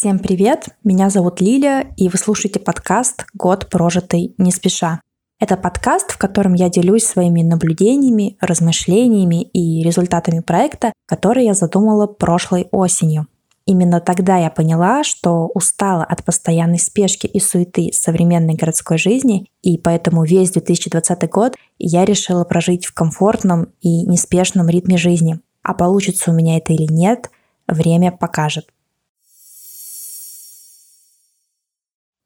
Всем привет! Меня зовут Лиля, и вы слушаете подкаст «Год прожитый не спеша». Это подкаст, в котором я делюсь своими наблюдениями, размышлениями и результатами проекта, который я задумала прошлой осенью. Именно тогда я поняла, что устала от постоянной спешки и суеты современной городской жизни, и поэтому весь 2020 год я решила прожить в комфортном и неспешном ритме жизни. А получится у меня это или нет, время покажет.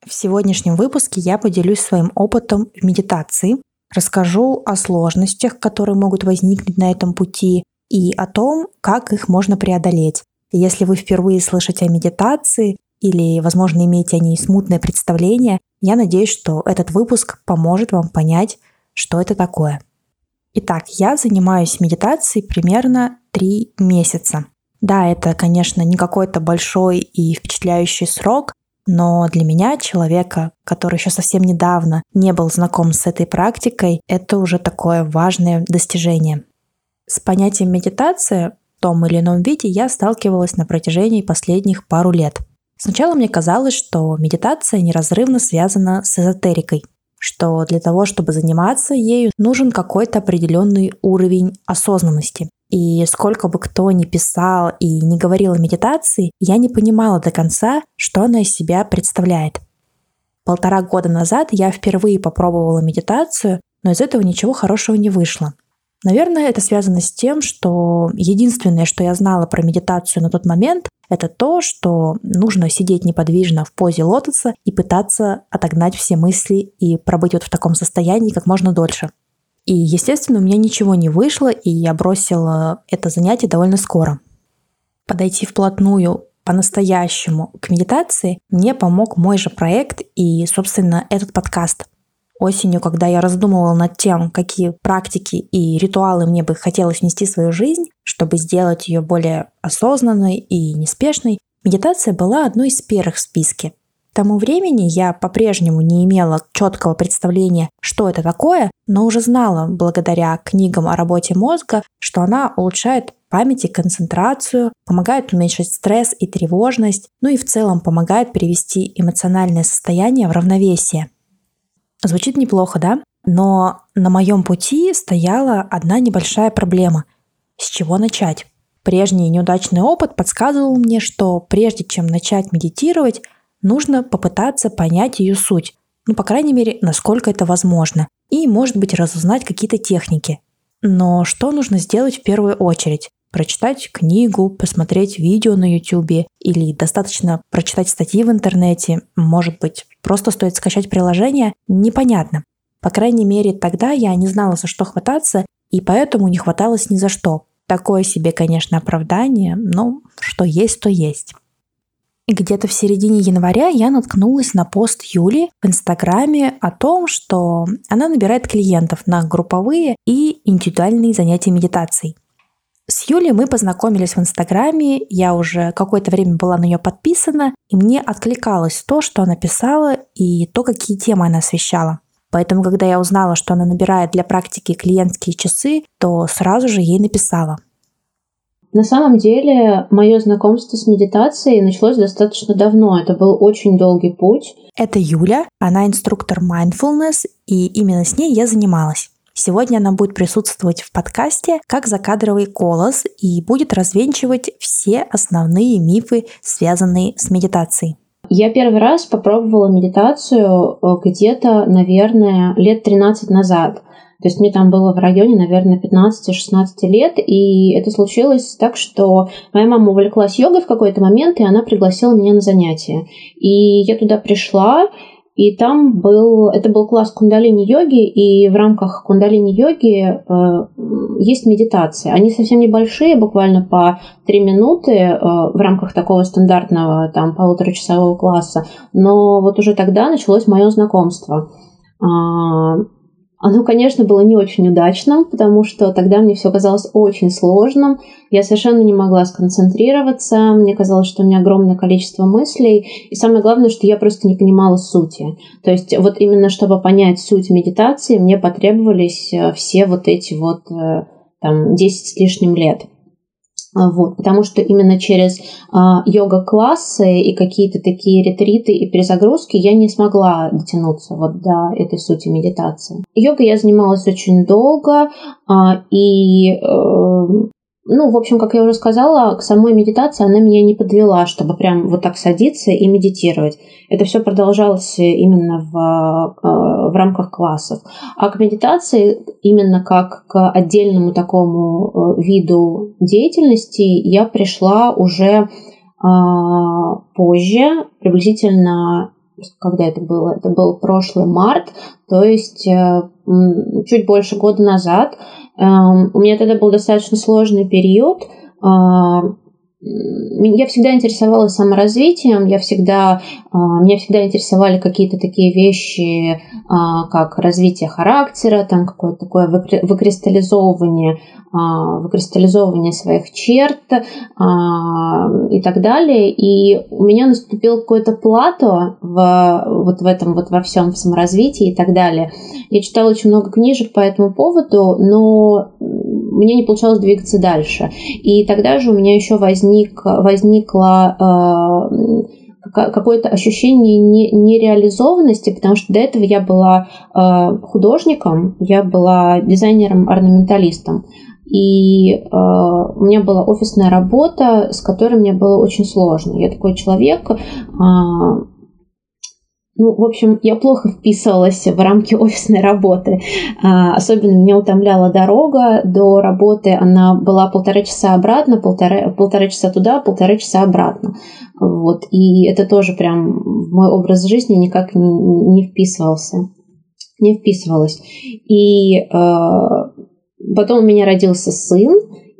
В сегодняшнем выпуске я поделюсь своим опытом в медитации, расскажу о сложностях, которые могут возникнуть на этом пути, и о том, как их можно преодолеть. Если вы впервые слышите о медитации или, возможно, имеете о ней смутное представление, я надеюсь, что этот выпуск поможет вам понять, что это такое. Итак, я занимаюсь медитацией примерно три месяца. Да, это, конечно, не какой-то большой и впечатляющий срок, но для меня, человека, который еще совсем недавно не был знаком с этой практикой, это уже такое важное достижение. С понятием медитация в том или ином виде я сталкивалась на протяжении последних пару лет. Сначала мне казалось, что медитация неразрывно связана с эзотерикой, что для того, чтобы заниматься ею, нужен какой-то определенный уровень осознанности. И сколько бы кто ни писал и не говорил о медитации, я не понимала до конца, что она из себя представляет. Полтора года назад я впервые попробовала медитацию, но из этого ничего хорошего не вышло. Наверное, это связано с тем, что единственное, что я знала про медитацию на тот момент, это то, что нужно сидеть неподвижно в позе лотоса и пытаться отогнать все мысли и пробыть вот в таком состоянии как можно дольше. И, естественно, у меня ничего не вышло, и я бросила это занятие довольно скоро. Подойти вплотную по-настоящему к медитации мне помог мой же проект и, собственно, этот подкаст. Осенью, когда я раздумывала над тем, какие практики и ритуалы мне бы хотелось внести в свою жизнь, чтобы сделать ее более осознанной и неспешной, медитация была одной из первых в списке – к тому времени я по-прежнему не имела четкого представления, что это такое, но уже знала, благодаря книгам о работе мозга, что она улучшает память и концентрацию, помогает уменьшить стресс и тревожность, ну и в целом помогает привести эмоциональное состояние в равновесие. Звучит неплохо, да? Но на моем пути стояла одна небольшая проблема. С чего начать? Прежний неудачный опыт подсказывал мне, что прежде чем начать медитировать, нужно попытаться понять ее суть, ну, по крайней мере, насколько это возможно, и, может быть, разузнать какие-то техники. Но что нужно сделать в первую очередь? Прочитать книгу, посмотреть видео на YouTube или достаточно прочитать статьи в интернете, может быть, просто стоит скачать приложение, непонятно. По крайней мере, тогда я не знала, за что хвататься, и поэтому не хваталось ни за что. Такое себе, конечно, оправдание, но что есть, то есть. Где-то в середине января я наткнулась на пост Юли в Инстаграме о том, что она набирает клиентов на групповые и индивидуальные занятия медитацией. С Юлей мы познакомились в Инстаграме, я уже какое-то время была на нее подписана, и мне откликалось то, что она писала, и то, какие темы она освещала. Поэтому, когда я узнала, что она набирает для практики клиентские часы, то сразу же ей написала. На самом деле, мое знакомство с медитацией началось достаточно давно. Это был очень долгий путь. Это Юля, она инструктор mindfulness, и именно с ней я занималась. Сегодня она будет присутствовать в подкасте как закадровый голос и будет развенчивать все основные мифы, связанные с медитацией. Я первый раз попробовала медитацию э, где-то, наверное, лет 13 назад. То есть мне там было в районе, наверное, 15-16 лет, и это случилось так, что моя мама увлеклась йогой в какой-то момент, и она пригласила меня на занятия. И я туда пришла, и там был, это был класс кундалини-йоги, и в рамках кундалини-йоги э, есть медитация. Они совсем небольшие, буквально по три минуты э, в рамках такого стандартного там полуторачасового класса. Но вот уже тогда началось мое знакомство. А, оно, конечно, было не очень удачным, потому что тогда мне все казалось очень сложным. Я совершенно не могла сконцентрироваться. Мне казалось, что у меня огромное количество мыслей. И самое главное, что я просто не понимала сути. То есть вот именно чтобы понять суть медитации, мне потребовались э, все вот эти вот э, там 10 с лишним лет. А, вот, потому что именно через а, йога-классы и какие-то такие ретриты и перезагрузки я не смогла дотянуться вот до этой сути медитации. Йогой я занималась очень долго, а, и э, ну, в общем, как я уже сказала, к самой медитации она меня не подвела, чтобы прям вот так садиться и медитировать. Это все продолжалось именно в, э, в рамках классов. А к медитации, именно как к отдельному такому э, виду деятельности, я пришла уже а, позже, приблизительно когда это было? Это был прошлый март, то есть э, чуть больше года назад. Эм, у меня тогда был достаточно сложный период. А, я всегда интересовалась саморазвитием, я всегда, а, меня всегда интересовали какие-то такие вещи, а, как развитие характера, там какое-то такое выкристаллизовывание, выкристаллизовывание своих черт и так далее. И у меня наступил какое-то плато в, вот в этом, вот во всем в саморазвитии и так далее. Я читала очень много книжек по этому поводу, но мне не получалось двигаться дальше. И тогда же у меня еще возник, возникло э, какое-то ощущение нереализованности, потому что до этого я была э, художником, я была дизайнером-орнаменталистом. И э, у меня была офисная работа, с которой мне было очень сложно. Я такой человек, э, ну, в общем, я плохо вписывалась в рамки офисной работы. А, особенно меня утомляла дорога до работы. Она была полтора часа обратно, полтора, полтора часа туда, полтора часа обратно. Вот. И это тоже прям мой образ жизни никак не, не вписывался. Не вписывалось. И э, потом у меня родился сын,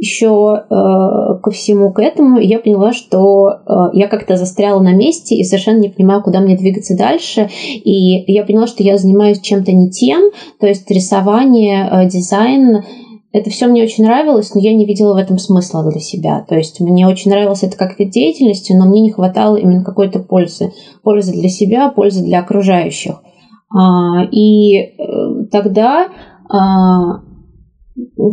еще э, ко всему к этому я поняла, что э, я как-то застряла на месте и совершенно не понимаю, куда мне двигаться дальше. И я поняла, что я занимаюсь чем-то не тем, то есть рисование, э, дизайн. Это все мне очень нравилось, но я не видела в этом смысла для себя. То есть мне очень нравилось это как вид деятельности, но мне не хватало именно какой-то пользы. Пользы для себя, пользы для окружающих. А, и э, тогда а,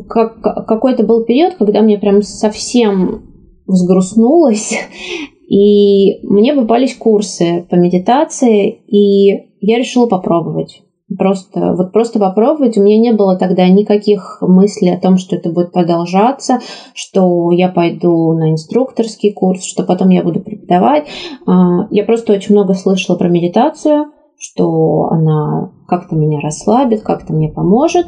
как, какой-то был период, когда мне прям совсем взгрустнулось, и мне попались курсы по медитации, и я решила попробовать. Просто, вот просто попробовать. У меня не было тогда никаких мыслей о том, что это будет продолжаться, что я пойду на инструкторский курс, что потом я буду преподавать. А, я просто очень много слышала про медитацию, что она как-то меня расслабит, как-то мне поможет.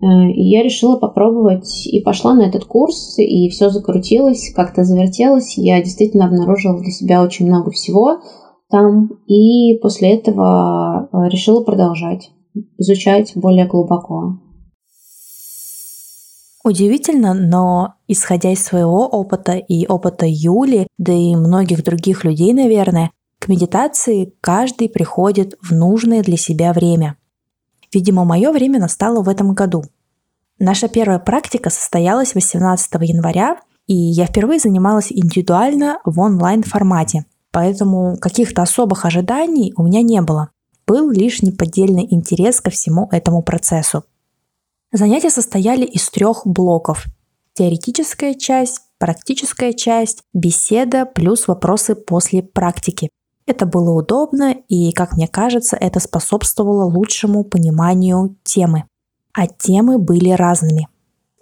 Э, и я решила попробовать и пошла на этот курс, и все закрутилось, как-то завертелось. Я действительно обнаружила для себя очень много всего там, и после этого э, решила продолжать изучать более глубоко. Удивительно, но исходя из своего опыта и опыта Юли, да и многих других людей, наверное, к медитации каждый приходит в нужное для себя время – Видимо, мое время настало в этом году. Наша первая практика состоялась 18 января, и я впервые занималась индивидуально в онлайн-формате, поэтому каких-то особых ожиданий у меня не было. Был лишь неподдельный интерес ко всему этому процессу. Занятия состояли из трех блоков. Теоретическая часть, практическая часть, беседа плюс вопросы после практики. Это было удобно и, как мне кажется, это способствовало лучшему пониманию темы. А темы были разными.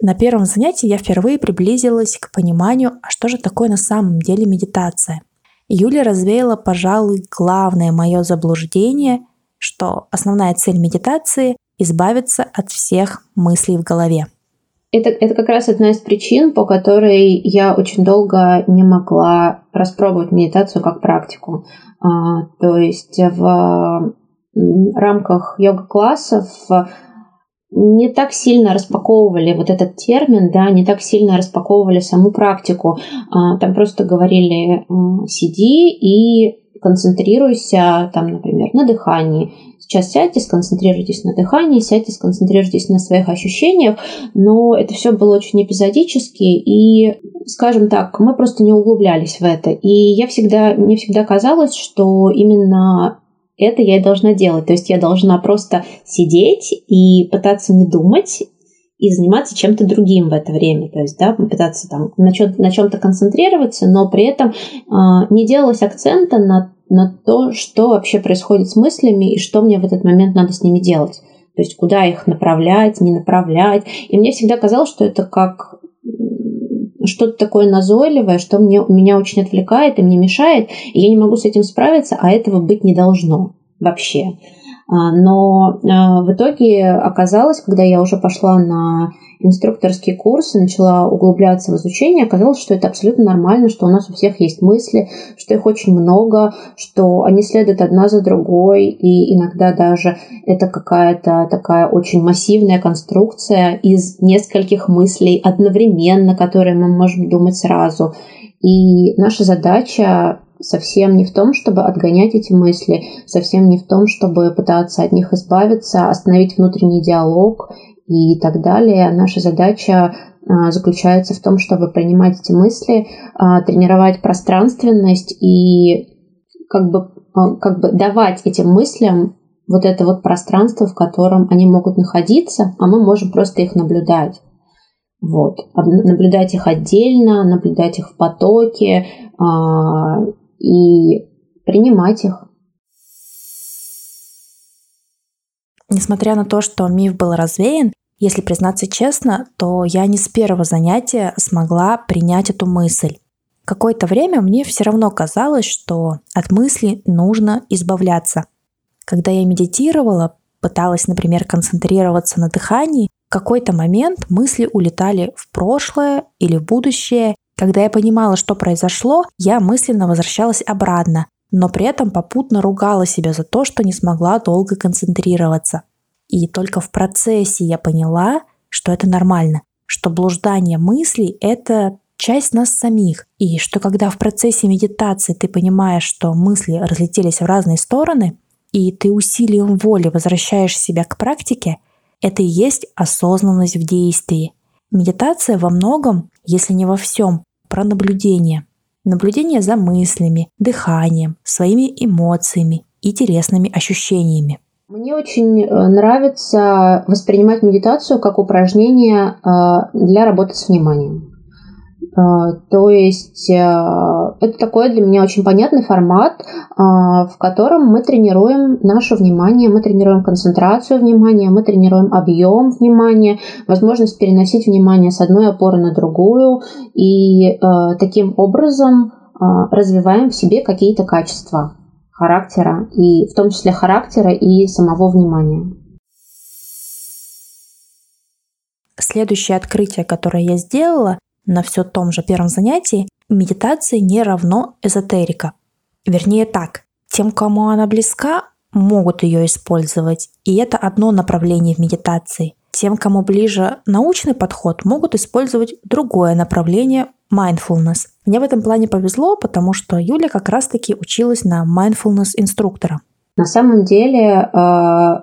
На первом занятии я впервые приблизилась к пониманию, а что же такое на самом деле медитация. Юля развеяла, пожалуй, главное мое заблуждение, что основная цель медитации – избавиться от всех мыслей в голове. Это, это как раз одна из причин, по которой я очень долго не могла распробовать медитацию как практику. А, то есть в рамках йога-классов не так сильно распаковывали вот этот термин, да, не так сильно распаковывали саму практику. А, там просто говорили сиди и концентрируйся, там, например, на дыхании. Сейчас сядьте, сконцентрируйтесь на дыхании, сядьте, сконцентрируйтесь на своих ощущениях, но это все было очень эпизодически, и, скажем так, мы просто не углублялись в это. И я всегда, мне всегда казалось, что именно это я и должна делать. То есть я должна просто сидеть и пытаться не думать, и заниматься чем-то другим в это время, то есть, да, пытаться там на, чем- на чем-то концентрироваться, но при этом э, не делалось акцента на, на то, что вообще происходит с мыслями и что мне в этот момент надо с ними делать. То есть, куда их направлять, не направлять. И мне всегда казалось, что это как что-то такое назойливое, что мне, меня очень отвлекает и мне мешает, и я не могу с этим справиться, а этого быть не должно вообще. А, но а, в итоге оказалось, когда я уже пошла на инструкторские курсы, начала углубляться в изучение, оказалось, что это абсолютно нормально, что у нас у всех есть мысли, что их очень много, что они следуют одна за другой, и иногда даже это какая-то такая очень массивная конструкция из нескольких мыслей одновременно, которые мы можем думать сразу. И наша задача совсем не в том, чтобы отгонять эти мысли, совсем не в том, чтобы пытаться от них избавиться, остановить внутренний диалог и так далее. Наша задача а, заключается в том, чтобы принимать эти мысли, а, тренировать пространственность и как бы, а, как бы давать этим мыслям вот это вот пространство, в котором они могут находиться, а мы можем просто их наблюдать. Вот. Наблюдать их отдельно, наблюдать их в потоке, и принимать их. Несмотря на то, что миф был развеян, если признаться честно, то я не с первого занятия смогла принять эту мысль. Какое-то время мне все равно казалось, что от мысли нужно избавляться. Когда я медитировала, пыталась, например, концентрироваться на дыхании, в какой-то момент мысли улетали в прошлое или в будущее, когда я понимала, что произошло, я мысленно возвращалась обратно, но при этом попутно ругала себя за то, что не смогла долго концентрироваться. И только в процессе я поняла, что это нормально, что блуждание мыслей — это часть нас самих, и что когда в процессе медитации ты понимаешь, что мысли разлетелись в разные стороны, и ты усилием воли возвращаешь себя к практике, это и есть осознанность в действии. Медитация во многом, если не во всем, про наблюдение. Наблюдение за мыслями, дыханием, своими эмоциями и телесными ощущениями. Мне очень э, нравится воспринимать медитацию как упражнение э, для работы с вниманием. А, то есть э, это такой для меня очень понятный формат, а, в котором мы тренируем наше внимание, мы тренируем концентрацию внимания, мы тренируем объем внимания, возможность переносить внимание с одной опоры на другую и э, таким образом а, развиваем в себе какие-то качества характера, и в том числе характера и самого внимания. Следующее открытие, которое я сделала, на все том же первом занятии, медитация не равно эзотерика. Вернее так, тем, кому она близка, могут ее использовать, и это одно направление в медитации. Тем, кому ближе научный подход, могут использовать другое направление mindfulness. Мне в этом плане повезло, потому что Юля как раз-таки училась на mindfulness инструктора. На самом деле э,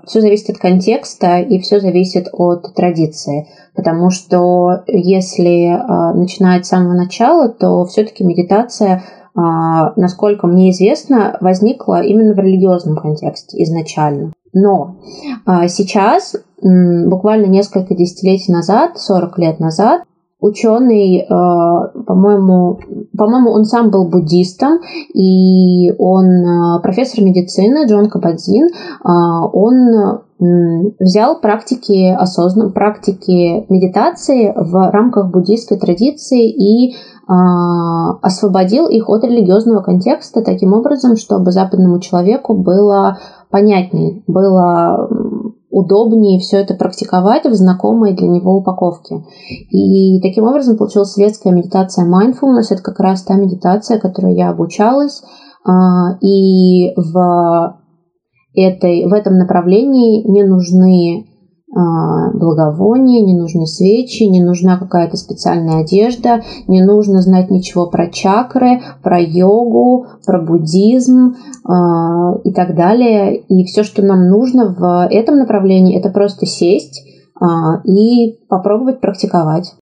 все зависит от контекста и все зависит от традиции, потому что если э, начинать с самого начала, то все-таки медитация, э, насколько мне известно, возникла именно в религиозном контексте изначально. Но сейчас, буквально несколько десятилетий назад, 40 лет назад, ученый, э, по-моему, по-моему, он сам был буддистом, и он э, профессор медицины Джон Кабадзин, э, он взял практики осознанной практики медитации в рамках буддийской традиции и освободил их от религиозного контекста таким образом, чтобы западному человеку было понятнее, было удобнее все это практиковать в знакомой для него упаковке. И таким образом получилась светская медитация mindfulness. Это как раз та медитация, которой я обучалась. А, и в, этой, в этом направлении не нужны благовония, не нужны свечи, не нужна какая-то специальная одежда, не нужно знать ничего про чакры, про йогу, про буддизм э, и так далее. И все, что нам нужно в этом направлении, это просто сесть э, и попробовать практиковать.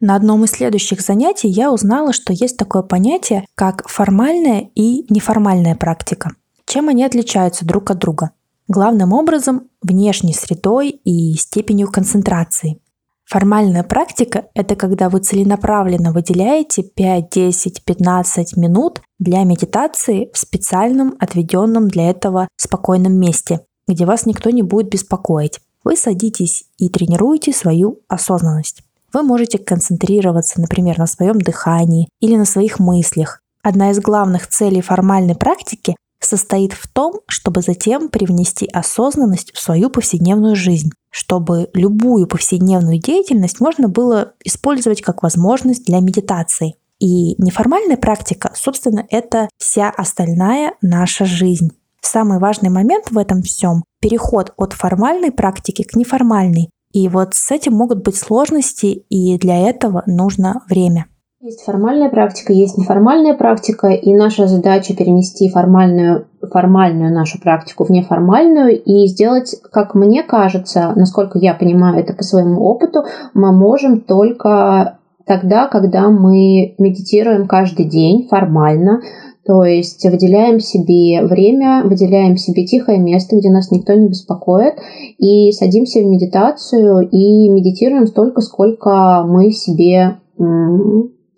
На одном из следующих занятий я узнала, что есть такое понятие, как формальная и неформальная практика. Чем они отличаются друг от друга? Главным образом внешней средой и степенью концентрации. Формальная практика – это когда вы целенаправленно выделяете 5, 10, 15 минут для медитации в специальном отведенном для этого спокойном месте, где вас никто не будет беспокоить. Вы садитесь и тренируете свою осознанность. Вы можете концентрироваться, например, на своем дыхании или на своих мыслях. Одна из главных целей формальной практики состоит в том, чтобы затем привнести осознанность в свою повседневную жизнь чтобы любую повседневную деятельность можно было использовать как возможность для медитации. И неформальная практика, собственно, это вся остальная наша жизнь. Самый важный момент в этом всем – переход от формальной практики к неформальной. И вот с этим могут быть сложности, и для этого нужно время. Есть формальная практика, есть неформальная практика, и наша задача перенести формальную, формальную нашу практику в неформальную и сделать, как мне кажется, насколько я понимаю это по своему опыту, мы можем только тогда, когда мы медитируем каждый день формально, то есть выделяем себе время, выделяем себе тихое место, где нас никто не беспокоит, и садимся в медитацию и медитируем столько, сколько мы себе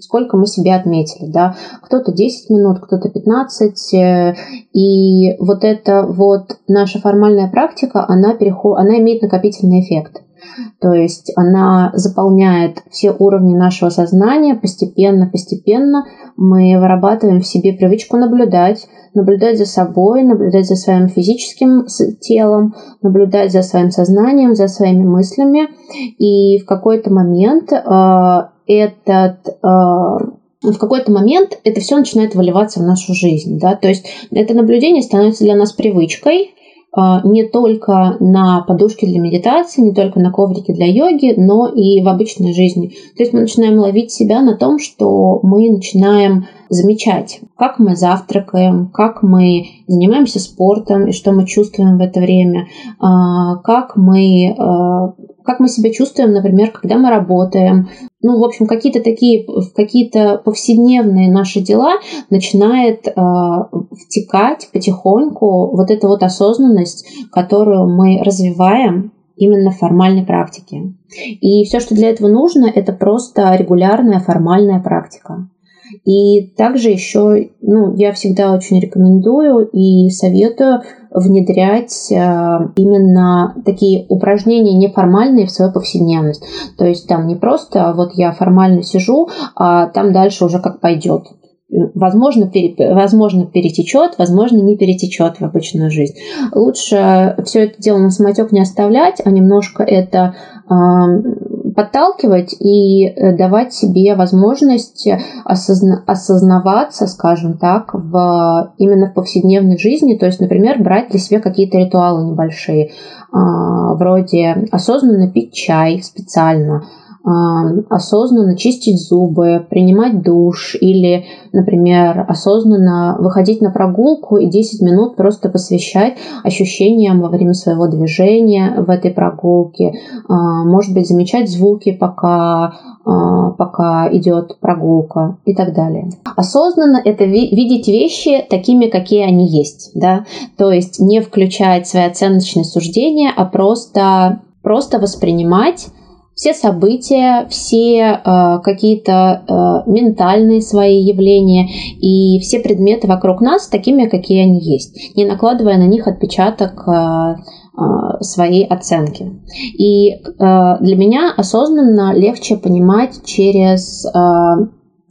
сколько мы себе отметили, да, кто-то 10 минут, кто-то 15, э, и вот эта вот наша формальная практика, она, переход, она имеет накопительный эффект. То есть она заполняет все уровни нашего сознания постепенно, постепенно. Мы вырабатываем в себе привычку наблюдать, наблюдать за собой, наблюдать за своим физическим телом, наблюдать за своим сознанием, за своими мыслями. И в какой-то момент э, этот э, в какой-то момент это все начинает выливаться в нашу жизнь. Да? То есть это наблюдение становится для нас привычкой, а, не только на подушке для медитации, не только на коврике для йоги, но и в обычной жизни. То есть мы начинаем ловить себя на том, что мы начинаем замечать, как мы завтракаем, как мы занимаемся спортом и что мы чувствуем в это время, а, как мы, а, как мы себя чувствуем, например, когда мы работаем, ну, в общем, какие-то такие, какие-то повседневные наши дела начинает э, втекать потихоньку вот эта вот осознанность, которую мы развиваем именно в формальной практике. И все, что для этого нужно, это просто регулярная формальная практика. И также еще, ну, я всегда очень рекомендую и советую внедрять э, именно такие упражнения неформальные в свою повседневность. То есть там не просто вот я формально сижу, а там дальше уже как пойдет возможно, пере, возможно перетечет, возможно, не перетечет в обычную жизнь. Лучше все это дело на самотек не оставлять, а немножко это э, подталкивать и э, давать себе возможность осозна, осознаваться, скажем так, в, именно в повседневной жизни. То есть, например, брать для себя какие-то ритуалы небольшие, э, вроде осознанно пить чай специально, осознанно чистить зубы, принимать душ или, например, осознанно выходить на прогулку и 10 минут просто посвящать ощущениям во время своего движения в этой прогулке. А, может быть, замечать звуки, пока, а, пока идет прогулка и так далее. Осознанно это видеть вещи такими, какие они есть. Да? То есть не включать свои оценочные суждения, а просто, просто воспринимать все события, все э, какие-то э, ментальные свои явления и все предметы вокруг нас такими, какие они есть, не накладывая на них отпечаток э, э, своей оценки. И э, для меня осознанно легче понимать через э,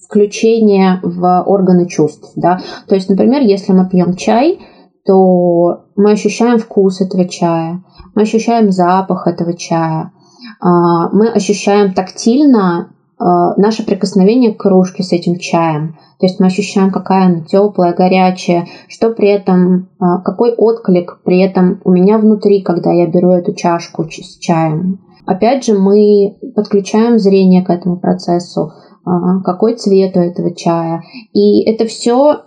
включение в органы чувств. Да? То есть, например, если мы пьем чай, то мы ощущаем вкус этого чая, мы ощущаем запах этого чая, мы ощущаем тактильно а, наше прикосновение к кружке с этим чаем. То есть мы ощущаем, какая она теплая, горячая, что при этом, а, какой отклик при этом у меня внутри, когда я беру эту чашку с чаем. Опять же, мы подключаем зрение к этому процессу, какой цвет у этого чая. И это все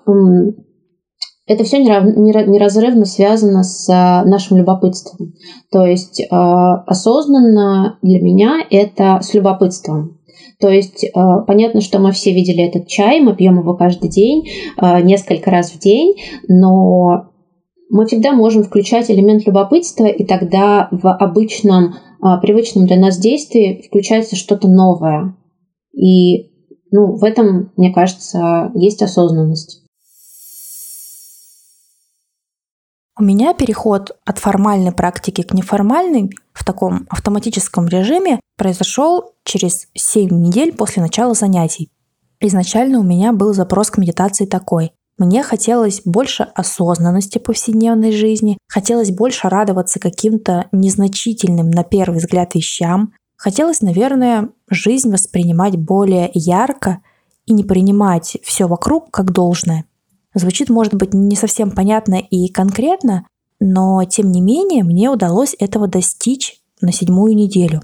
это все неразрывно связано с а, нашим любопытством. То есть а, осознанно для меня это с любопытством. То есть а, понятно, что мы все видели этот чай, мы пьем его каждый день, несколько раз в день, но мы всегда можем включать элемент любопытства, и тогда в обычном, привычном для нас действии включается что-то новое. И ну, в этом, мне кажется, есть осознанность. У меня переход от формальной практики к неформальной в таком автоматическом режиме произошел через 7 недель после начала занятий. Изначально у меня был запрос к медитации такой. Мне хотелось больше осознанности повседневной жизни, хотелось больше радоваться каким-то незначительным на первый взгляд вещам, хотелось, наверное, жизнь воспринимать более ярко и не принимать все вокруг как должное. Звучит, может быть, не совсем понятно и конкретно, но тем не менее мне удалось этого достичь на седьмую неделю.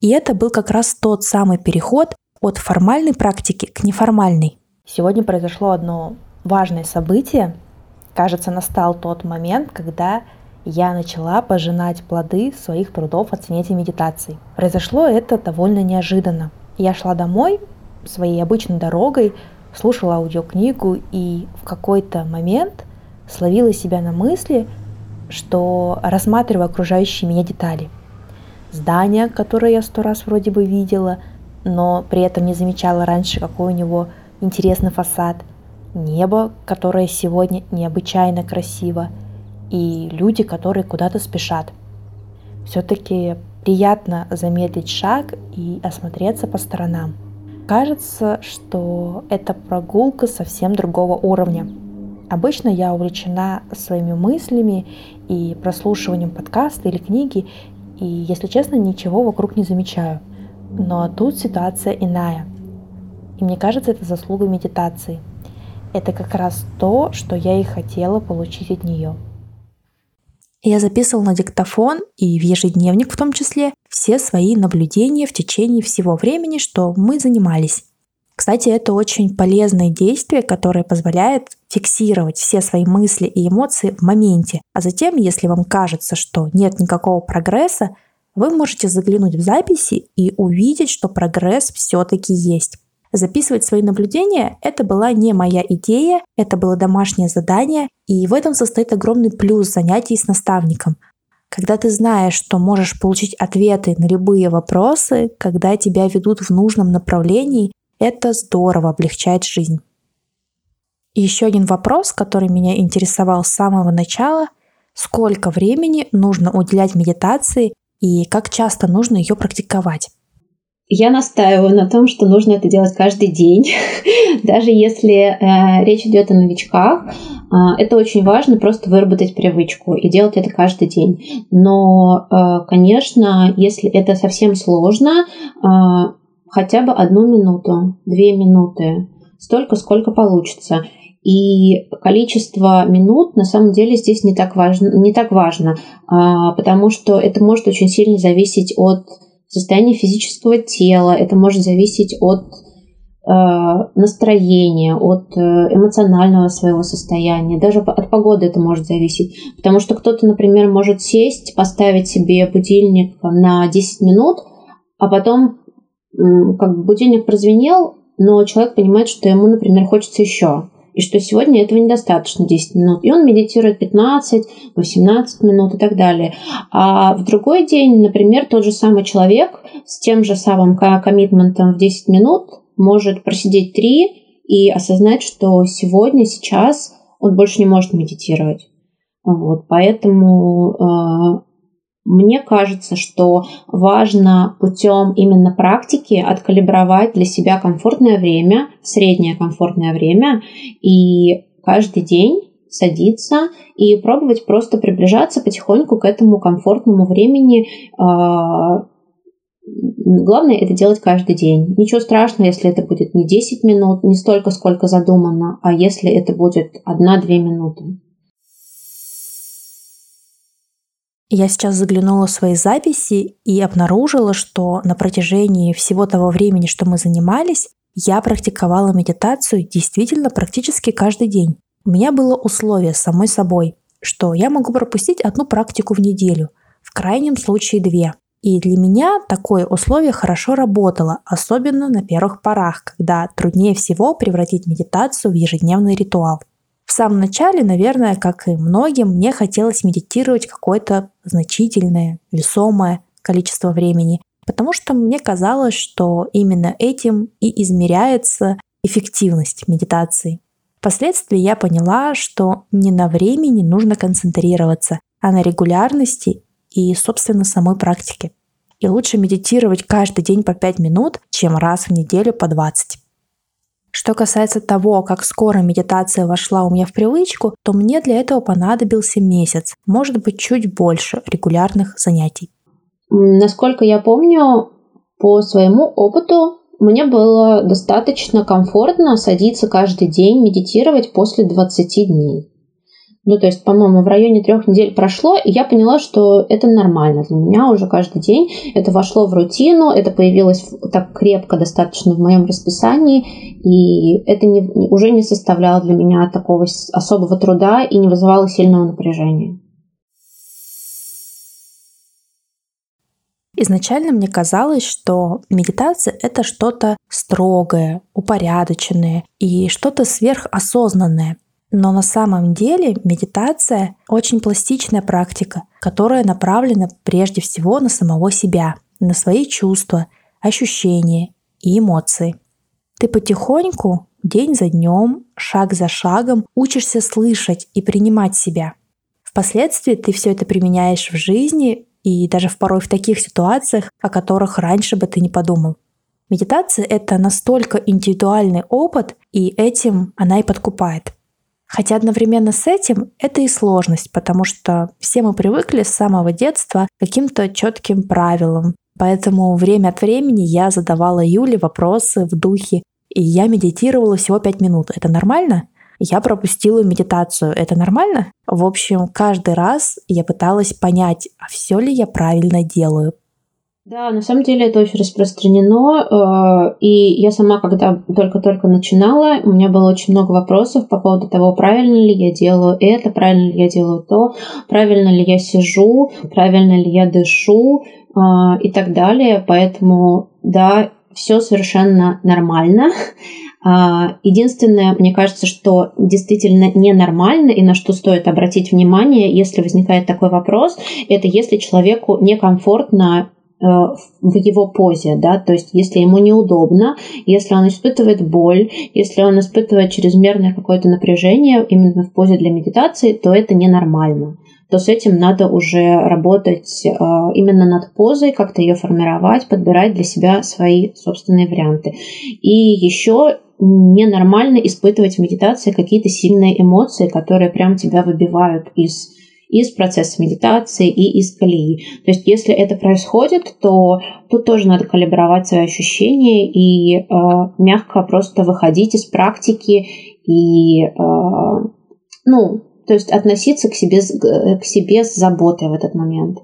И это был как раз тот самый переход от формальной практики к неформальной. Сегодня произошло одно важное событие. Кажется, настал тот момент, когда я начала пожинать плоды своих трудов от занятий медитацией. Произошло это довольно неожиданно. Я шла домой своей обычной дорогой, слушала аудиокнигу и в какой-то момент словила себя на мысли, что рассматриваю окружающие меня детали. Здание, которое я сто раз вроде бы видела, но при этом не замечала раньше, какой у него интересный фасад – небо, которое сегодня необычайно красиво, и люди, которые куда-то спешат. Все-таки приятно замедлить шаг и осмотреться по сторонам. Кажется, что это прогулка совсем другого уровня. Обычно я увлечена своими мыслями и прослушиванием подкаста или книги, и, если честно, ничего вокруг не замечаю. Но тут ситуация иная. И мне кажется, это заслуга медитации – это как раз то, что я и хотела получить от нее. Я записывал на диктофон и в ежедневник в том числе все свои наблюдения в течение всего времени, что мы занимались. Кстати, это очень полезное действие, которое позволяет фиксировать все свои мысли и эмоции в моменте. А затем, если вам кажется, что нет никакого прогресса, вы можете заглянуть в записи и увидеть, что прогресс все-таки есть. Записывать свои наблюдения – это была не моя идея, это было домашнее задание, и в этом состоит огромный плюс занятий с наставником. Когда ты знаешь, что можешь получить ответы на любые вопросы, когда тебя ведут в нужном направлении, это здорово облегчает жизнь. Еще один вопрос, который меня интересовал с самого начала – сколько времени нужно уделять медитации и как часто нужно ее практиковать? Я настаиваю на том, что нужно это делать каждый день, даже если э, речь идет о новичках. Э, это очень важно просто выработать привычку и делать это каждый день. Но, э, конечно, если это совсем сложно, э, хотя бы одну минуту, две минуты, столько, сколько получится. И количество минут на самом деле здесь не так важно, не так важно, а, потому что это может очень сильно зависеть от состояние физического тела, это может зависеть от э, настроения, от э, эмоционального своего состояния, даже от погоды это может зависеть. Потому что кто-то, например, может сесть, поставить себе будильник на 10 минут, а потом как бы будильник прозвенел, но человек понимает, что ему, например, хочется еще и что сегодня этого недостаточно 10 минут. И он медитирует 15, 18 минут и так далее. А в другой день, например, тот же самый человек с тем же самым коммитментом в 10 минут может просидеть 3 и осознать, что сегодня, сейчас он больше не может медитировать. Вот, поэтому э, мне кажется, что важно путем именно практики откалибровать для себя комфортное время, среднее комфортное время, и каждый день садиться и пробовать просто приближаться потихоньку к этому комфортному времени. А, главное это делать каждый день. Ничего страшного, если это будет не 10 минут, не столько, сколько задумано, а если это будет 1-2 минуты. Я сейчас заглянула в свои записи и обнаружила, что на протяжении всего того времени, что мы занимались, я практиковала медитацию действительно практически каждый день. У меня было условие самой собой, что я могу пропустить одну практику в неделю, в крайнем случае две. И для меня такое условие хорошо работало, особенно на первых порах, когда труднее всего превратить медитацию в ежедневный ритуал. В самом начале, наверное, как и многим, мне хотелось медитировать какое-то значительное, весомое количество времени, потому что мне казалось, что именно этим и измеряется эффективность медитации. Впоследствии я поняла, что не на времени нужно концентрироваться, а на регулярности и, собственно, самой практике. И лучше медитировать каждый день по 5 минут, чем раз в неделю по 20. Что касается того, как скоро медитация вошла у меня в привычку, то мне для этого понадобился месяц, может быть чуть больше регулярных занятий. Насколько я помню, по своему опыту мне было достаточно комфортно садиться каждый день медитировать после 20 дней. Ну, то есть, по-моему, в районе трех недель прошло, и я поняла, что это нормально для меня уже каждый день. Это вошло в рутину, это появилось так крепко достаточно в моем расписании, и это не, уже не составляло для меня такого особого труда и не вызывало сильного напряжения. Изначально мне казалось, что медитация — это что-то строгое, упорядоченное и что-то сверхосознанное — но на самом деле медитация очень пластичная практика, которая направлена прежде всего на самого себя, на свои чувства, ощущения и эмоции. Ты потихоньку, день за днем, шаг за шагом учишься слышать и принимать себя. Впоследствии ты все это применяешь в жизни и даже в порой в таких ситуациях, о которых раньше бы ты не подумал. Медитация — это настолько индивидуальный опыт, и этим она и подкупает. Хотя одновременно с этим это и сложность, потому что все мы привыкли с самого детства к каким-то четким правилам. Поэтому время от времени я задавала Юле вопросы в духе и я медитировала всего 5 минут. Это нормально? Я пропустила медитацию. Это нормально? В общем, каждый раз я пыталась понять, а все ли я правильно делаю. Да, на самом деле это очень распространено. Э, и я сама, когда только-только начинала, у меня было очень много вопросов по поводу того, правильно ли я делаю это, правильно ли я делаю то, правильно ли я сижу, правильно ли я дышу э, и так далее. Поэтому, да, все совершенно нормально. А, единственное, мне кажется, что действительно ненормально и на что стоит обратить внимание, если возникает такой вопрос, это если человеку некомфортно в его позе, да, то есть если ему неудобно, если он испытывает боль, если он испытывает чрезмерное какое-то напряжение именно в позе для медитации, то это ненормально то с этим надо уже работать э, именно над позой, как-то ее формировать, подбирать для себя свои собственные варианты. И еще ненормально испытывать в медитации какие-то сильные эмоции, которые прям тебя выбивают из из процесса медитации и из колеи. То есть, если это происходит, то тут тоже надо калибровать свои ощущения и э, мягко просто выходить из практики и, э, ну, то есть относиться к себе, к себе с заботой в этот момент.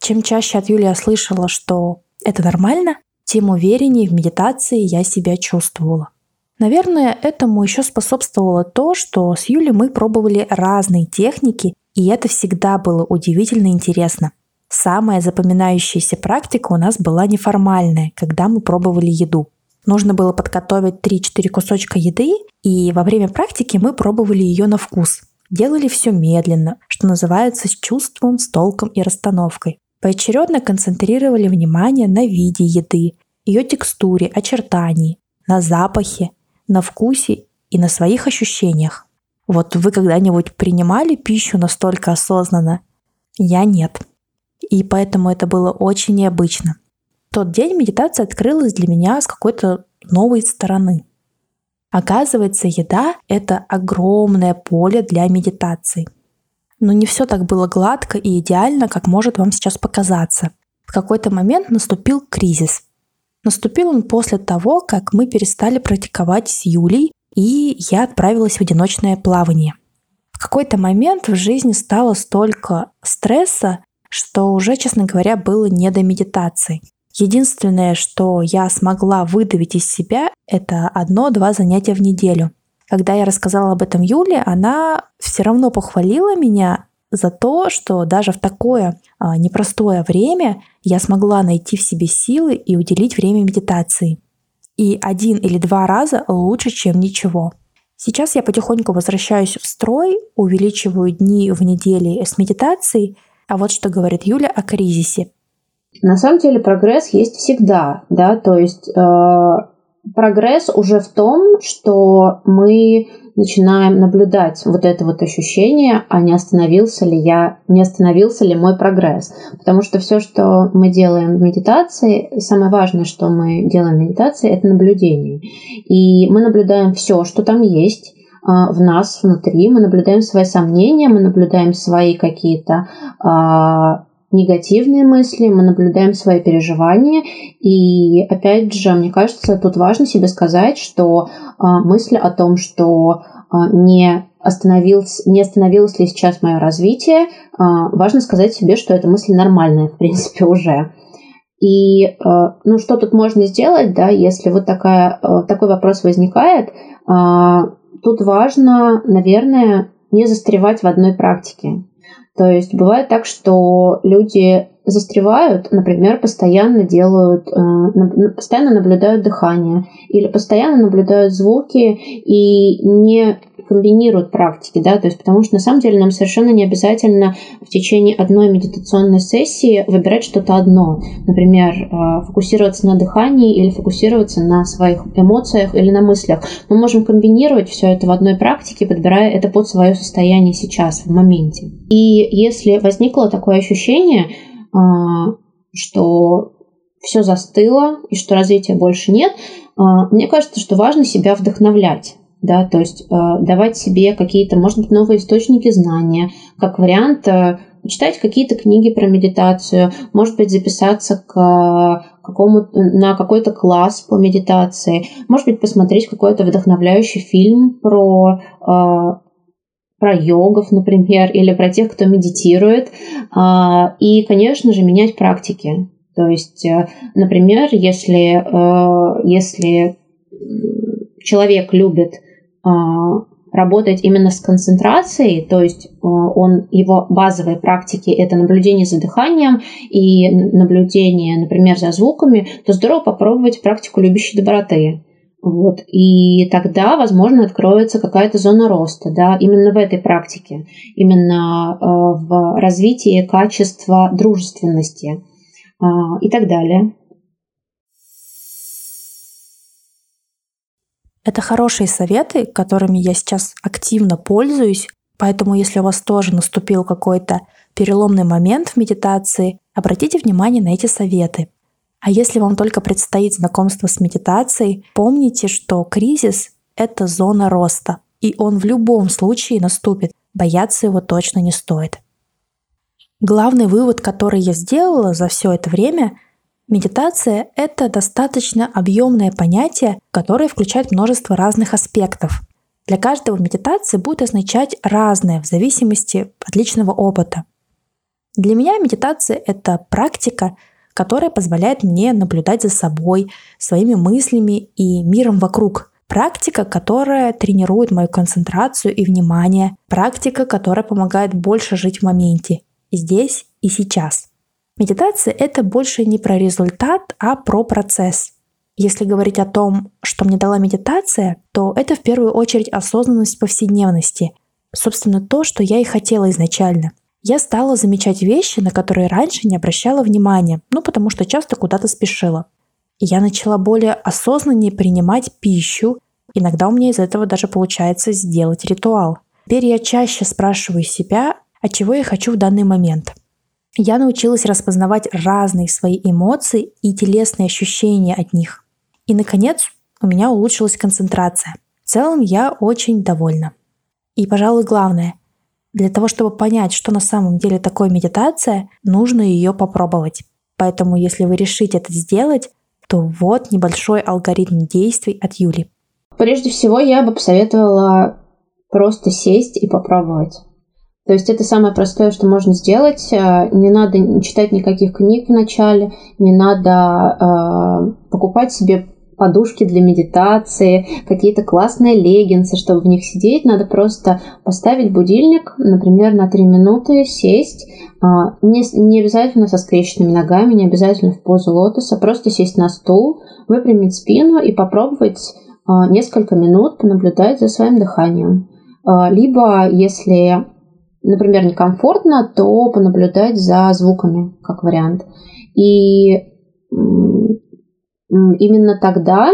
Чем чаще от Юли я слышала, что это нормально, тем увереннее в медитации я себя чувствовала. Наверное, этому еще способствовало то, что с Юлей мы пробовали разные техники, и это всегда было удивительно интересно. Самая запоминающаяся практика у нас была неформальная, когда мы пробовали еду. Нужно было подготовить 3-4 кусочка еды, и во время практики мы пробовали ее на вкус. Делали все медленно, что называется с чувством, с толком и расстановкой. Поочередно концентрировали внимание на виде еды, ее текстуре, очертании, на запахе, на вкусе и на своих ощущениях. Вот вы когда-нибудь принимали пищу настолько осознанно? Я нет. И поэтому это было очень необычно. Тот день медитация открылась для меня с какой-то новой стороны. Оказывается, еда — это огромное поле для медитации. Но не все так было гладко и идеально, как может вам сейчас показаться. В какой-то момент наступил кризис. Наступил он после того, как мы перестали практиковать с Юлей, и я отправилась в одиночное плавание. В какой-то момент в жизни стало столько стресса, что уже, честно говоря, было не до медитации. Единственное, что я смогла выдавить из себя, это одно-два занятия в неделю. Когда я рассказала об этом Юле, она все равно похвалила меня за то, что даже в такое а, непростое время я смогла найти в себе силы и уделить время медитации. И один или два раза лучше, чем ничего. Сейчас я потихоньку возвращаюсь в строй, увеличиваю дни в неделе с медитацией. А вот что говорит Юля о кризисе. На самом деле прогресс есть всегда, да, то есть э, прогресс уже в том, что мы начинаем наблюдать вот это вот ощущение, а не остановился ли я, не остановился ли мой прогресс. Потому что все, что мы делаем в медитации, самое важное, что мы делаем в медитации, это наблюдение. И мы наблюдаем все, что там есть а, в нас внутри, мы наблюдаем свои сомнения, мы наблюдаем свои какие-то а, негативные мысли, мы наблюдаем свои переживания. И опять же, мне кажется, тут важно себе сказать, что а, мысль о том, что а, не остановилось, не остановилось ли сейчас мое развитие, а, важно сказать себе, что эта мысль нормальная, в принципе, уже. И ну, что тут можно сделать, да, если вот такая, такой вопрос возникает, тут важно, наверное, не застревать в одной практике. То есть бывает так, что люди застревают, например, постоянно делают, э, постоянно наблюдают дыхание или постоянно наблюдают звуки и не комбинируют практики, да, то есть потому что на самом деле нам совершенно не обязательно в течение одной медитационной сессии выбирать что-то одно, например, э, фокусироваться на дыхании или фокусироваться на своих эмоциях или на мыслях. Мы можем комбинировать все это в одной практике, подбирая это под свое состояние сейчас, в моменте. И если возникло такое ощущение, э, что все застыло и что развития больше нет, э, мне кажется, что важно себя вдохновлять да, то есть э, давать себе какие-то, может быть, новые источники знания, как вариант э, почитать какие-то книги про медитацию, может быть, записаться к какому на какой-то класс по медитации, может быть, посмотреть какой-то вдохновляющий фильм про э, про йогов, например, или про тех, кто медитирует, э, и, конечно же, менять практики. То есть, например, если, если человек любит а, работать именно с концентрацией, то есть а, он, его базовые практики это наблюдение за дыханием и наблюдение, например, за звуками, то здорово попробовать практику любящей доброты. Вот. И тогда, возможно, откроется какая-то зона роста, да, именно в этой практике, именно э, в развитии качества дружественности и так далее. Это хорошие советы, которыми я сейчас активно пользуюсь, поэтому если у вас тоже наступил какой-то переломный момент в медитации, обратите внимание на эти советы. А если вам только предстоит знакомство с медитацией, помните, что кризис — это зона роста, и он в любом случае наступит. Бояться его точно не стоит. Главный вывод, который я сделала за все это время — Медитация — это достаточно объемное понятие, которое включает множество разных аспектов. Для каждого медитация будет означать разное в зависимости от личного опыта. Для меня медитация — это практика, которая позволяет мне наблюдать за собой, своими мыслями и миром вокруг. Практика, которая тренирует мою концентрацию и внимание. Практика, которая помогает больше жить в моменте, здесь и сейчас. Медитация — это больше не про результат, а про процесс. Если говорить о том, что мне дала медитация, то это в первую очередь осознанность повседневности. Собственно, то, что я и хотела изначально. Я стала замечать вещи, на которые раньше не обращала внимания, ну потому что часто куда-то спешила. И я начала более осознаннее принимать пищу. Иногда у меня из этого даже получается сделать ритуал. Теперь я чаще спрашиваю себя, а чего я хочу в данный момент – я научилась распознавать разные свои эмоции и телесные ощущения от них. И, наконец, у меня улучшилась концентрация. В целом я очень довольна. И, пожалуй, главное, для того, чтобы понять, что на самом деле такое медитация, нужно ее попробовать. Поэтому, если вы решите это сделать, то вот небольшой алгоритм действий от Юли. Прежде всего, я бы посоветовала просто сесть и попробовать. То есть это самое простое, что можно сделать. Э, не надо читать никаких книг в начале, не надо э, покупать себе подушки для медитации, какие-то классные леггинсы, чтобы в них сидеть. Надо просто поставить будильник, например, на 3 минуты, сесть. А, не, не обязательно со скрещенными ногами, не обязательно в позу лотоса, просто сесть на стул, выпрямить спину и попробовать а, несколько минут понаблюдать за своим дыханием. Либо, если, например, некомфортно, то понаблюдать за звуками, как вариант. И именно тогда,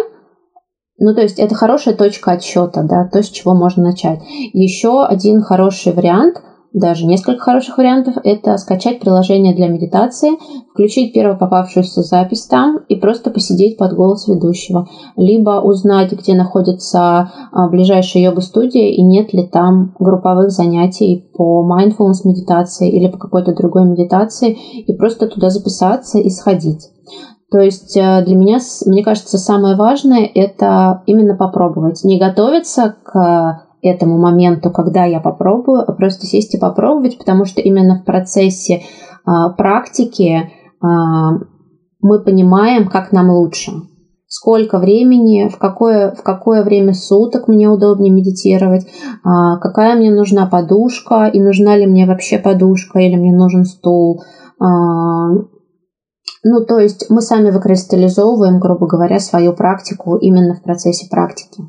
ну то есть это хорошая точка отсчета, да, то, с чего можно начать. Еще один хороший вариант – даже несколько хороших вариантов. Это скачать приложение для медитации, включить первую попавшуюся запись там и просто посидеть под голос ведущего. Либо узнать, где находится а, ближайшая йога-студия и нет ли там групповых занятий по mindfulness медитации или по какой-то другой медитации и просто туда записаться и сходить. То есть э, для меня, мне кажется, самое важное это именно попробовать. Не готовиться к этому моменту, когда я попробую, а просто сесть и попробовать, потому что именно в процессе а, практики а, мы понимаем, как нам лучше. Сколько времени, в какое, в какое время суток мне удобнее медитировать, а, какая мне нужна подушка, и нужна ли мне вообще подушка, или мне нужен стул. А, ну, то есть мы сами выкристаллизовываем, грубо говоря, свою практику именно в процессе практики.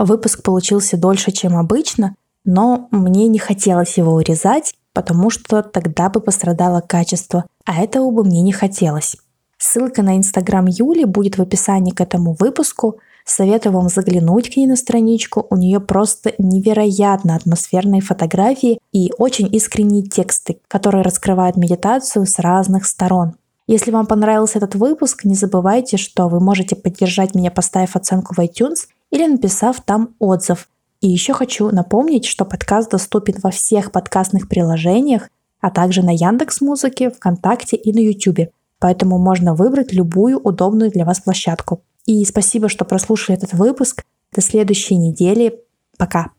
Выпуск получился дольше, чем обычно, но мне не хотелось его урезать, потому что тогда бы пострадало качество, а этого бы мне не хотелось. Ссылка на инстаграм Юли будет в описании к этому выпуску. Советую вам заглянуть к ней на страничку. У нее просто невероятно атмосферные фотографии и очень искренние тексты, которые раскрывают медитацию с разных сторон. Если вам понравился этот выпуск, не забывайте, что вы можете поддержать меня, поставив оценку в iTunes или написав там отзыв. И еще хочу напомнить, что подкаст доступен во всех подкастных приложениях, а также на Яндекс Музыке, ВКонтакте и на YouTube. Поэтому можно выбрать любую удобную для вас площадку. И спасибо, что прослушали этот выпуск. До следующей недели. Пока.